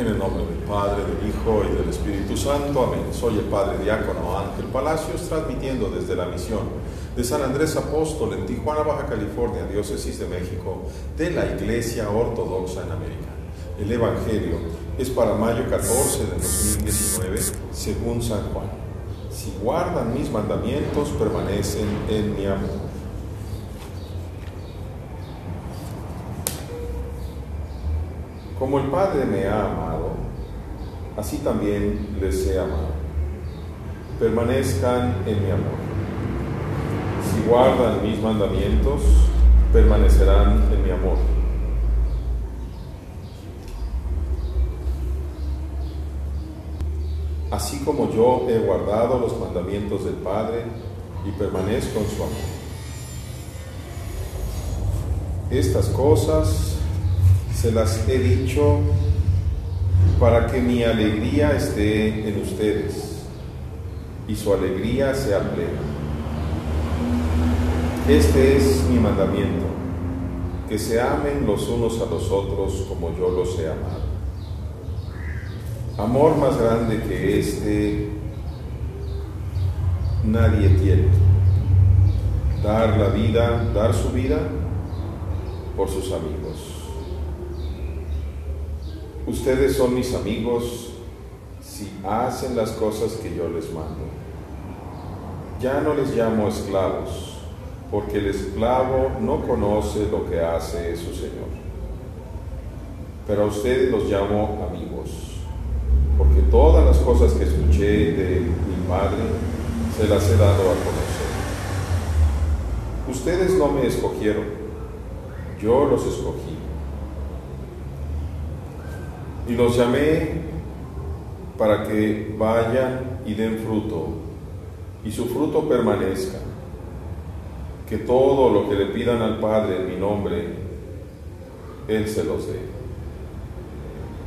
En el nombre del Padre, del Hijo y del Espíritu Santo. Amén. Soy el Padre Diácono Ángel Palacios, transmitiendo desde la misión de San Andrés Apóstol en Tijuana, Baja California, Diócesis de México, de la Iglesia Ortodoxa en América. El Evangelio es para mayo 14 de 2019, según San Juan. Si guardan mis mandamientos, permanecen en mi amor. Como el Padre me ha amado, así también les he amado. Permanezcan en mi amor. Si guardan mis mandamientos, permanecerán en mi amor. Así como yo he guardado los mandamientos del Padre y permanezco en su amor. Estas cosas se las he dicho para que mi alegría esté en ustedes y su alegría sea plena. Este es mi mandamiento, que se amen los unos a los otros como yo los he amado. Amor más grande que este nadie tiene. Dar la vida, dar su vida por sus amigos. Ustedes son mis amigos si hacen las cosas que yo les mando. Ya no les llamo esclavos, porque el esclavo no conoce lo que hace su Señor. Pero a ustedes los llamo amigos, porque todas las cosas que escuché de mi Padre se las he dado a conocer. Ustedes no me escogieron, yo los escogí y los llamé para que vayan y den fruto, y su fruto permanezca. Que todo lo que le pidan al Padre en mi nombre, Él se los dé.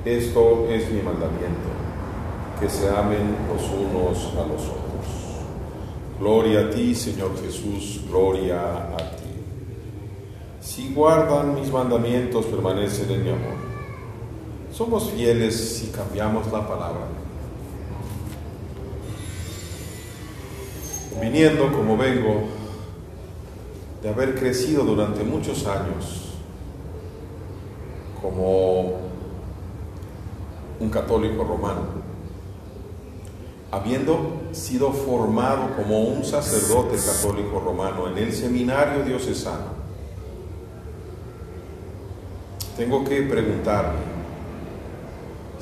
Esto es mi mandamiento, que se amen los unos a los otros. Gloria a ti, Señor Jesús, gloria a ti. Si guardan mis mandamientos, permanecen en mi amor. Somos fieles si cambiamos la palabra. Viniendo como vengo, de haber crecido durante muchos años como un católico romano, habiendo sido formado como un sacerdote católico romano en el seminario diocesano, tengo que preguntarme,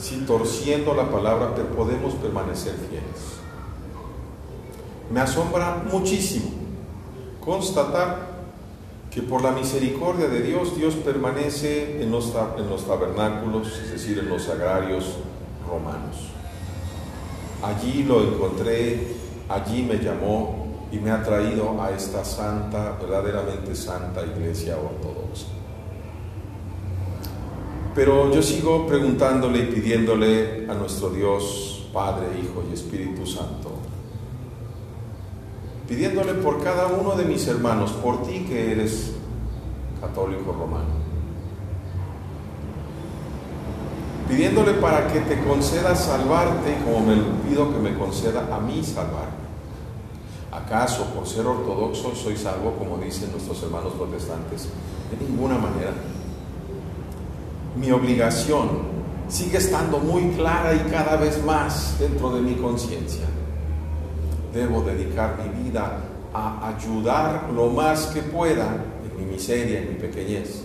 si torciendo la palabra podemos permanecer fieles. Me asombra muchísimo constatar que por la misericordia de Dios, Dios permanece en los, en los tabernáculos, es decir, en los agrarios romanos. Allí lo encontré, allí me llamó y me ha traído a esta santa, verdaderamente santa iglesia ortodoxa. Pero yo sigo preguntándole y pidiéndole a nuestro Dios, Padre, Hijo y Espíritu Santo, pidiéndole por cada uno de mis hermanos, por ti que eres católico romano, pidiéndole para que te conceda salvarte como me pido que me conceda a mí salvarme. ¿Acaso por ser ortodoxo soy salvo como dicen nuestros hermanos protestantes? De ninguna manera mi obligación sigue estando muy clara y cada vez más dentro de mi conciencia. Debo dedicar mi vida a ayudar lo más que pueda en mi miseria, en mi pequeñez,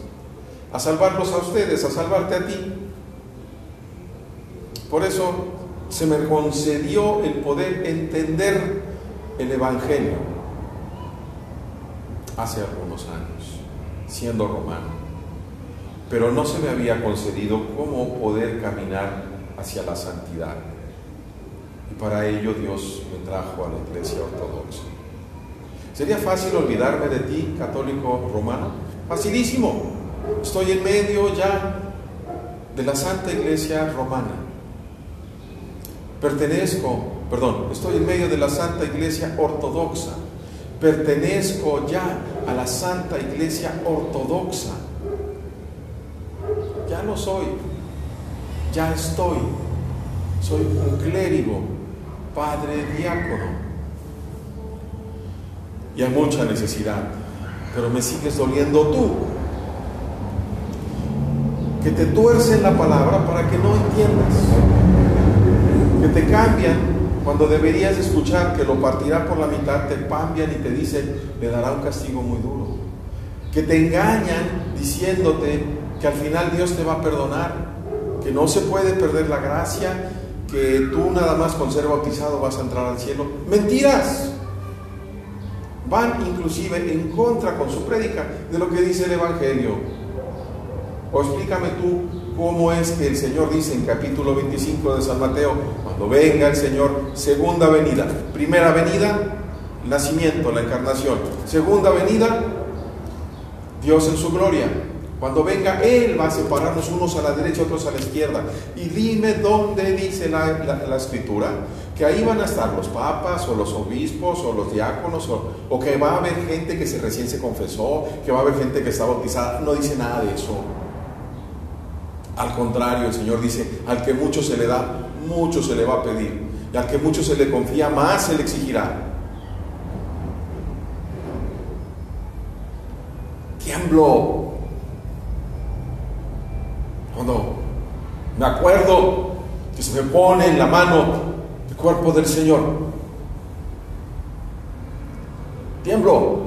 a salvarlos a ustedes, a salvarte a ti. Por eso se me concedió el poder entender el Evangelio hace algunos años, siendo romano pero no se me había concedido cómo poder caminar hacia la santidad. Y para ello Dios me trajo a la iglesia ortodoxa. ¿Sería fácil olvidarme de ti, católico romano? Facilísimo. Estoy en medio ya de la Santa Iglesia Romana. Pertenezco, perdón, estoy en medio de la Santa Iglesia Ortodoxa. Pertenezco ya a la Santa Iglesia Ortodoxa no soy, ya estoy. Soy un clérigo, padre diácono. Y hay mucha necesidad, pero me sigues doliendo tú. Que te tuercen la palabra para que no entiendas. Que te cambian cuando deberías escuchar que lo partirá por la mitad, te cambian y te dicen, le dará un castigo muy duro. Que te engañan diciéndote que al final Dios te va a perdonar, que no se puede perder la gracia, que tú nada más con ser bautizado vas a entrar al cielo. Mentiras. Van inclusive en contra con su prédica de lo que dice el Evangelio. O explícame tú cómo es que el Señor dice en capítulo 25 de San Mateo, cuando venga el Señor, segunda venida, primera venida, nacimiento, la encarnación, segunda venida, Dios en su gloria. Cuando venga Él va a separarnos unos a la derecha, otros a la izquierda. Y dime dónde dice la, escritura que ahí van a estar los papas o los obispos o los diáconos o, o, que va a haber gente que se recién se confesó, que va a haber gente que está bautizada. No dice nada de eso. Al contrario, el Señor dice, al que mucho se le da, mucho se le va a pedir. Y al que mucho se le confía, más se le exigirá. Tiemblo. Me acuerdo que se me pone en la mano el cuerpo del Señor. Tiemblo.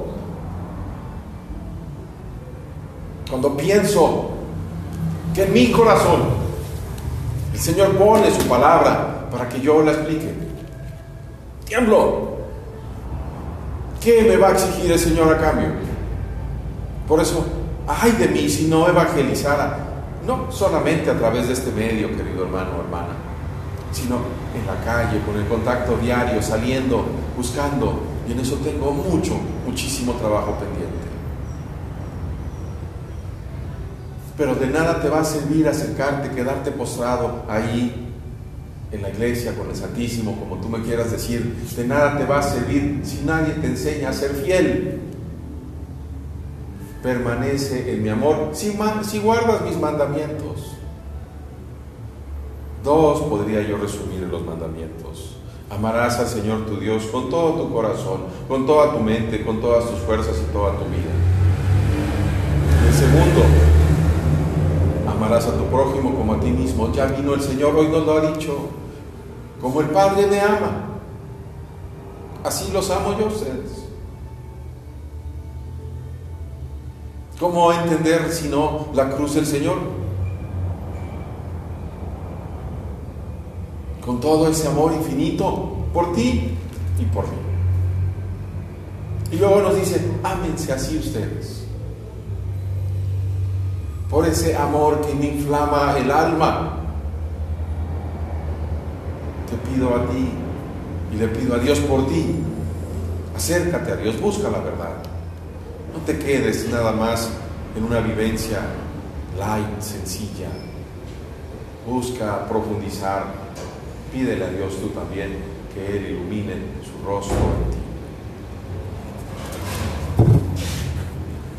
Cuando pienso que en mi corazón el Señor pone su palabra para que yo la explique. Tiemblo. ¿Qué me va a exigir el Señor a cambio? Por eso, ay de mí si no evangelizara, no solamente a través de este medio, querido hermano o hermana, sino en la calle, con el contacto diario, saliendo, buscando, y en eso tengo mucho, muchísimo trabajo pendiente. Pero de nada te va a servir acercarte, quedarte postrado ahí en la iglesia con el Santísimo, como tú me quieras decir. De nada te va a servir si nadie te enseña a ser fiel. Permanece en mi amor si, guardas mis mandamientos. Dos podría yo resumir los mandamientos. Amarás al Señor tu Dios con todo tu corazón, con toda tu mente, con todas tus fuerzas y toda tu vida. El segundo, amarás a tu prójimo como a ti mismo. Ya vino el Señor, hoy nos lo ha dicho, como el Padre me ama. Así los amo yo a ustedes. ¿Cómo entender si no la cruz del Señor? Con todo ese amor infinito por ti y por mí. Y luego nos dice, ámense así ustedes por ese amor que me inflama el alma. Te pido a ti y le pido a Dios por ti. Acércate a Dios, busca la verdad. Quedes nada más en una vivencia light, sencilla. Busca profundizar. Pídele a Dios tú también que Él ilumine su rostro en ti.